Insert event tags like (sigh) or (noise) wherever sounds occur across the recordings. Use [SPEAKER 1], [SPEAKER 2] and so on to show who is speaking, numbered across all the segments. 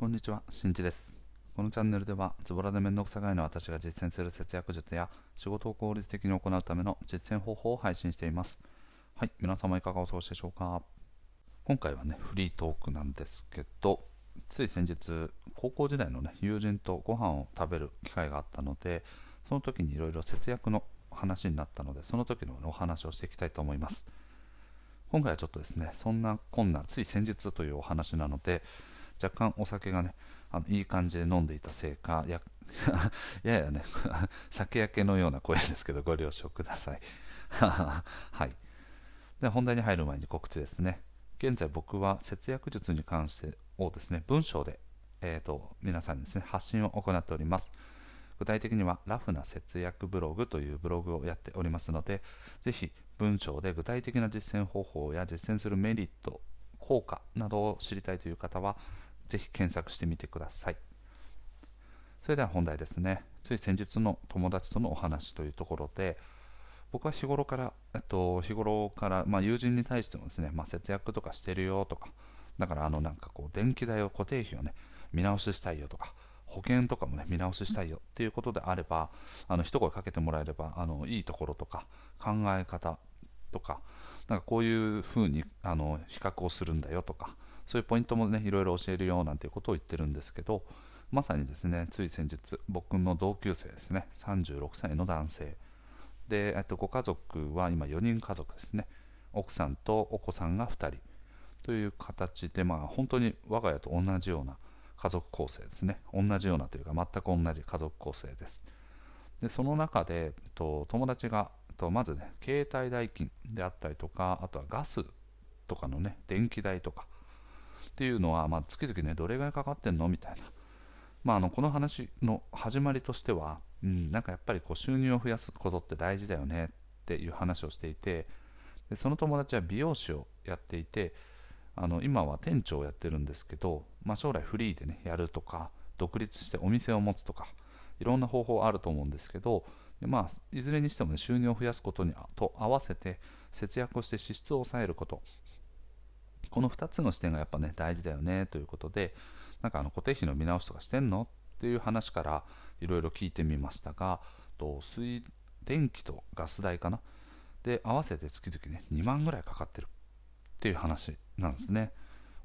[SPEAKER 1] こんにちは、しんちです。このチャンネルでは、ズボラでめんどくさがいの私が実践する節約術や仕事を効率的に行うための実践方法を配信しています。はい、皆様いかがお過ごしでしょうか？今回はね、フリートークなんですけど、つい先日、高校時代のね、友人とご飯を食べる機会があったので、その時にいろいろ節約の話になったので、その時の、お話をしていきたいと思います。今回はちょっとですね、そんなこんな、つい先日というお話なので、若干お酒がね、あのいい感じで飲んでいたせいか、や (laughs) ややね、(laughs) 酒焼けのような声ですけど、ご了承ください。(laughs) はい。で、本題に入る前に告知ですね。現在僕は節約術に関してをですね、文章で、えーと、皆さんにですね、発信を行っております。具体的には、ラフな節約ブログというブログをやっておりますので、ぜひ文章で具体的な実践方法や実践するメリット、効果などを知りたいという方は、ぜひ検索してみてください。それでは本題ですね。つい先日の友達とのお話というところで、僕は日頃から、えっと、日頃から、まあ、友人に対してもですね、まあ、節約とかしてるよとか、だからあのなんかこう電気代を固定費をね、見直ししたいよとか、保険とかもね、見直ししたいよっていうことであれば、あの一声かけてもらえれば、あのいいところとか、考え方とか、なんかこういうふうにあの比較をするんだよとか、そういうポイントもね、いろいろ教えるよなんていうことを言ってるんですけど、まさにですね、つい先日、僕の同級生ですね、36歳の男性。で、えっと、ご家族は今4人家族ですね。奥さんとお子さんが2人。という形で、まあ本当に我が家と同じような家族構成ですね。同じようなというか、全く同じ家族構成です。で、その中で、えっと、友達が、と、まずね、携帯代金であったりとか、あとはガスとかのね、電気代とか、っていうのは、まあ、月々ね、どれぐらいかかってんの？みたいな。まあ、あのこの話の始まりとしては、うん、なんかやっぱりこう収入を増やすことって大事だよねっていう話をしていて、でその友達は美容師をやっていて、あの今は店長をやってるんですけど、まあ、将来フリーでね、やるとか、独立してお店を持つとか、いろんな方法あると思うんですけど、まあ、いずれにしても、ね、収入を増やすことにと合わせて節約をして支出を抑えること、この2つの視点がやっぱね大事だよねということでなんかあの固定費の見直しとかしてんの？っていう話からいろいろ聞いてみましたがと水電気とガス代かな？で合わせて月々ね2万ぐらいかかってるっていう話なんですね。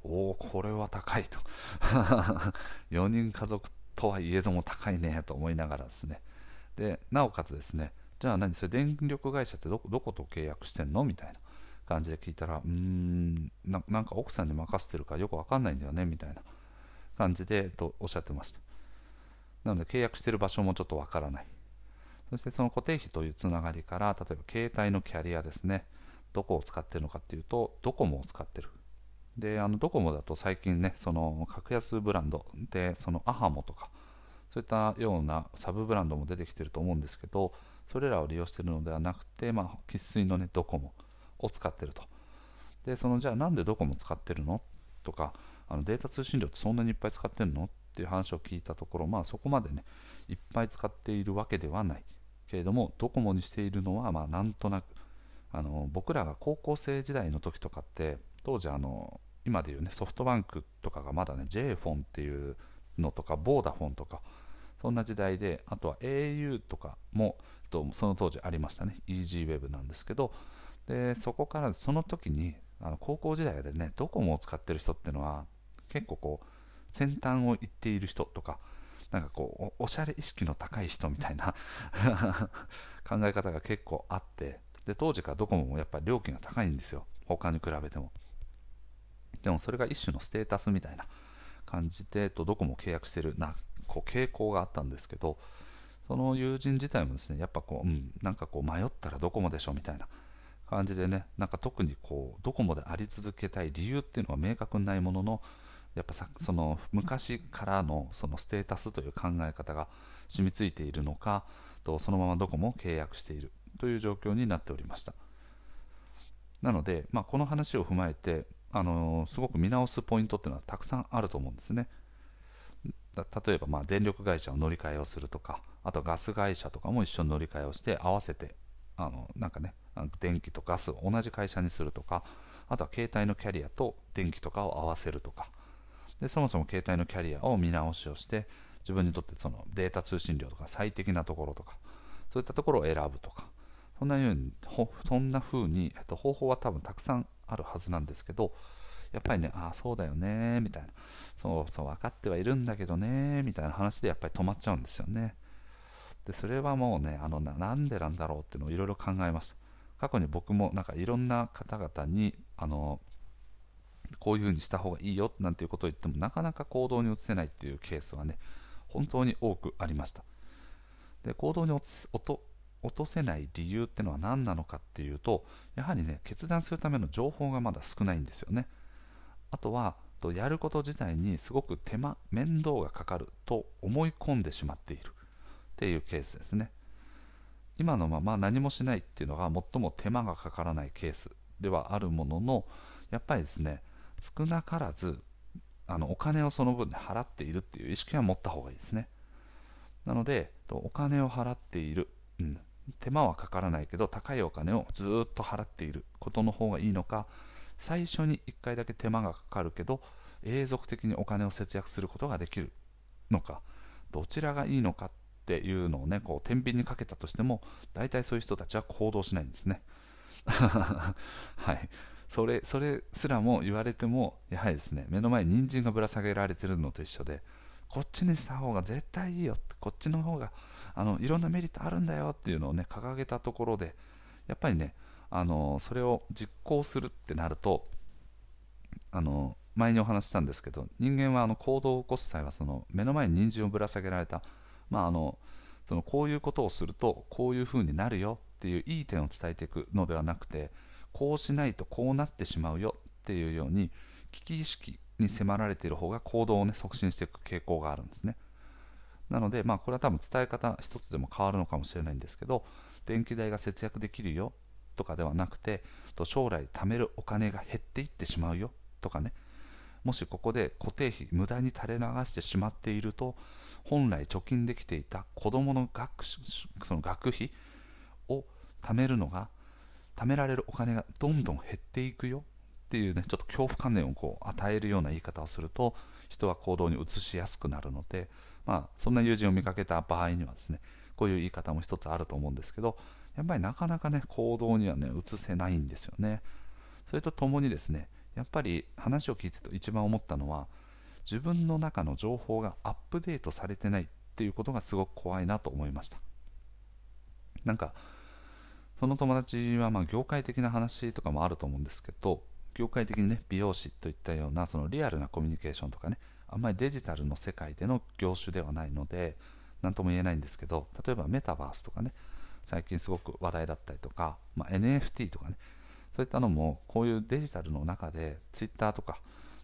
[SPEAKER 1] おおこれは高いと。(laughs) 4人家族とはいえども高いねと思いながらですね。でなおかつですねじゃあ何？それ電力会社ってどこどこと契約してんの？みたいな。感じで聞いたら、うーんな、なんか奥さんに任せてるかよくわかんないんだよね、みたいな感じでとおっしゃってました。なので契約してる場所もちょっとわからない。そしてその固定費というつながりから、例えば携帯のキャリアですね、どこを使ってるのかっていうと、ドコモを使ってる。で、あのドコモだと最近ね、その格安ブランドで、そのアハモとか、そういったようなサブブランドも出てきてると思うんですけど、それらを利用してるのではなくて、まあ、生粋のね、ドコモ。を使ってると。で、そのじゃあなんでドコモ使ってるの？とか、あのデータ通信量ってそんなにいっぱい使ってるの？っていう話を聞いたところ、まあそこまでね、いっぱい使っているわけではない。けれども、ドコモにしているのは、まあなんとなく、あの僕らが高校生時代の時とかって、当時あの、今でいうね、ソフトバンクとかがまだね、J フォンっていうのとか、ボーダフォンとか、そんな時代で、あとは au とかも、その当時ありましたね、EasyWeb なんですけど、でそこからその時にあの高校時代でねドコモを使ってる人っていうのは結構こう先端を行っている人とかなんかこうおしゃれ意識の高い人みたいな (laughs) 考え方が結構あってで当時からドコモもやっぱり料金が高いんですよ。他に比べても。でもそれが一種のステータスみたいな感じでとドコモを契約してるなこう傾向があったんですけどその友人自体もですねやっぱこう、うん、なんかこう迷ったらドコモでしょみたいな感じでね、なんか特にこうドコモであり続けたい理由っていうのは明確にないものの、やっぱさその昔からのそのステータスという考え方が染みついているのか、とそのままドコモを契約しているという状況になっておりました。なので、まあ、この話を踏まえて、あのー、すごく見直すポイントっていうのはたくさんあると思うんですね。例えばま電力会社を乗り換えをするとか、あとガス会社とかも一緒に乗り換えをして合わせてあのなんかね電気とガスを同じ会社にするとかあとは携帯のキャリアと電気とかを合わせるとか。でそもそも携帯のキャリアを見直しをして自分にとってそのデータ通信量とか最適なところとかそういったところを選ぶとか。そんなようにそんな風に、えっと、方法は多分たくさんあるはずなんですけどやっぱりねああそうだよねみたいな。そうそう分かってはいるんだけどねみたいな話でやっぱり止まっちゃうんですよね。でそれはもうねあのなんでなんだろうっていうのをいろいろ考えました過去に僕もなんかいろんな方々にあのこういうふうにした方がいいよなんていうことを言ってもなかなか行動に移せないっていうケースはね本当に多くありました。で行動に落とせない理由っていうのは何なのかっていうとやはりね決断するための情報がまだ少ないんですよね。あとはとやること自体にすごく手間面倒がかかると思い込んでしまっている。っていうケースですね。今のまま何もしないっていうのが最も手間がかからないケースではあるもののやっぱりですね少なからずあのお金をその分で払っているっていう意識は持った方がいいですね。なのでお金を払っている、うん、手間はかからないけど高いお金をずっと払っていることの方がいいのか最初に1回だけ手間がかかるけど永続的にお金を節約することができるのかどちらがいいのかっっていうのをねこう天秤にかけたとしても大体そういう人たちは行動しないんですね。(laughs) はい。それそれすらも言われてもやはりですね目の前に人参がぶら下げられてるのと一緒でこっちにした方が絶対いいよこっちの方があのいろんなメリットあるんだよっていうのをね掲げたところでやっぱりねあのそれを実行するってなるとあの前にお話したんですけど人間はあの行動を起こす際はその目の前に人参をぶら下げられた、まあ、あのそのこういうことをするとこういうふうになるよっていういい点を伝えていくのではなくてこうしないとこうなってしまうよっていうように危機意識に迫られている方が行動を、ね、促進していく傾向があるんですね。なので、まあ、これは多分伝え方一つでも変わるのかもしれないんですけど電気代が節約できるよとかではなくて将来貯めるお金が減っていってしまうよとかねもしここで固定費無駄に垂れ流してしまっていると本来貯金できていた子どもの学その学費を貯めるのが貯められるお金がどんどん減っていくよっていうねちょっと恐怖観念をこう与えるような言い方をすると人は行動に移しやすくなるので、まあ、そんな友人を見かけた場合にはですねこういう言い方も一つあると思うんですけどやっぱりなかなかね行動にはね移せないんですよね。それとともにですねやっぱり話を聞いてと一番思ったのは自分の中の情報がアップデートされてないっていうことがすごく怖いなと思いました。なんかその友達はまあ業界的な話とかもあると思うんですけど業界的にね美容師といったようなそのリアルなコミュニケーションとかねあんまりデジタルの世界での業種ではないので何とも言えないんですけど例えばメタバースとかね最近すごく話題だったりとか、まあ、NFT とかねそういったのもこういうデジタルの中で Twitter とか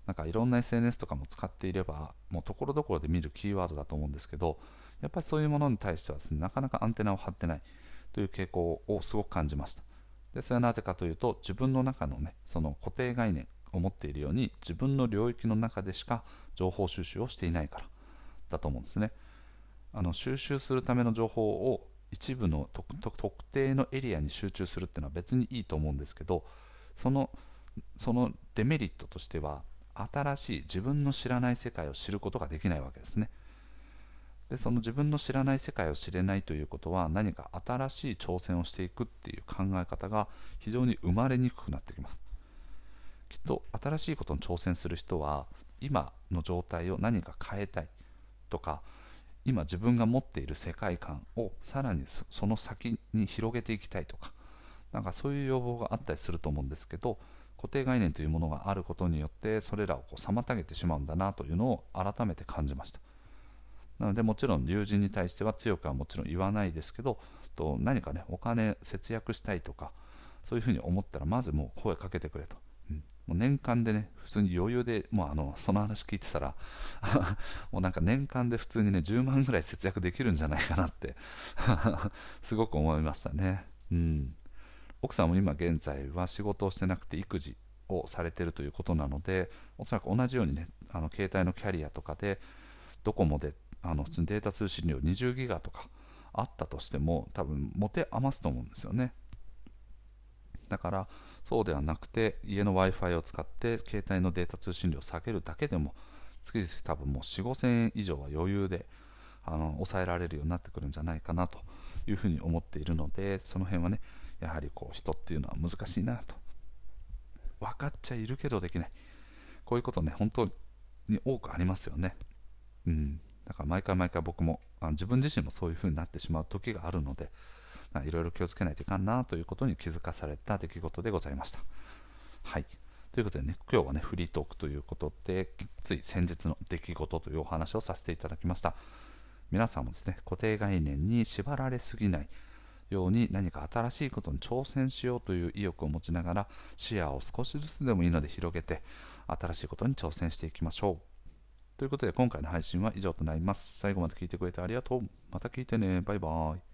[SPEAKER 1] なんかいろんな SNS とかも使っていればもうところどころで見るキーワードだと思うんですけどやっぱりそういうものに対してはですねなかなかアンテナを張ってないという傾向をすごく感じました。でそれはなぜかというと自分の中のねその固定概念を持っているように自分の領域の中でしか情報収集をしていないからだと思うんですね。あの収集するための情報を一部の特定のエリアに集中するっていうのは別にいいと思うんですけどそのそのデメリットとしては新しい自分の知らない世界を知ることができないわけですね。でその自分の知らない世界を知れないということは何か新しい挑戦をしていくっていう考え方が非常に生まれにくくなってきます。きっと新しいことに挑戦する人は今の状態を何か変えたいとか今自分が持っている世界観をさらにその先に広げていきたいとかなんかそういう要望があったりすると思うんですけど固定概念というものがあることによってそれらをこう妨げてしまうんだなというのを改めて感じました。なのでもちろん友人に対しては強くはもちろん言わないですけどと何かねお金節約したいとかそういうふうに思ったらまずもう声かけてくれと。もう年間でね、普通に余裕で、もうあの、その話聞いてたら (laughs) もうなんか年間で普通にね、10万ぐらい節約できるんじゃないかなって (laughs) すごく思いましたね。うん。奥さんも今現在は仕事をしてなくて育児をされてるということなので、おそらく同じようにね、あの携帯のキャリアとかで、ドコモであの普通にデータ通信量20ギガとかあったとしても、多分持て余すと思うんですよね。だからそうではなくて家の w i f i を使って携帯のデータ通信量を下げるだけでも月々多分もう4 5千円以上は余裕であの抑えられるようになってくるんじゃないかなというふうに思っているのでその辺はねやはりこう人っていうのは難しいなと。分かっちゃいるけどできない。こういうことね本当に多くありますよね。うん。だから毎回毎回僕もあ自分自身もそういう風になってしまう時があるのでいろいろ気をつけないといかんなということに気づかされた出来事でございました。はい。ということでね今日はねフリートークということでつい先日の出来事というお話をさせていただきました。皆さんもですね固定概念に縛られすぎないように何か新しいことに挑戦しようという意欲を持ちながら視野を少しずつでもいいので広げて新しいことに挑戦していきましょう。ということで今回の配信は以上となります。最後まで聞いてくれてありがとう。また聞いてね。バイバーイ。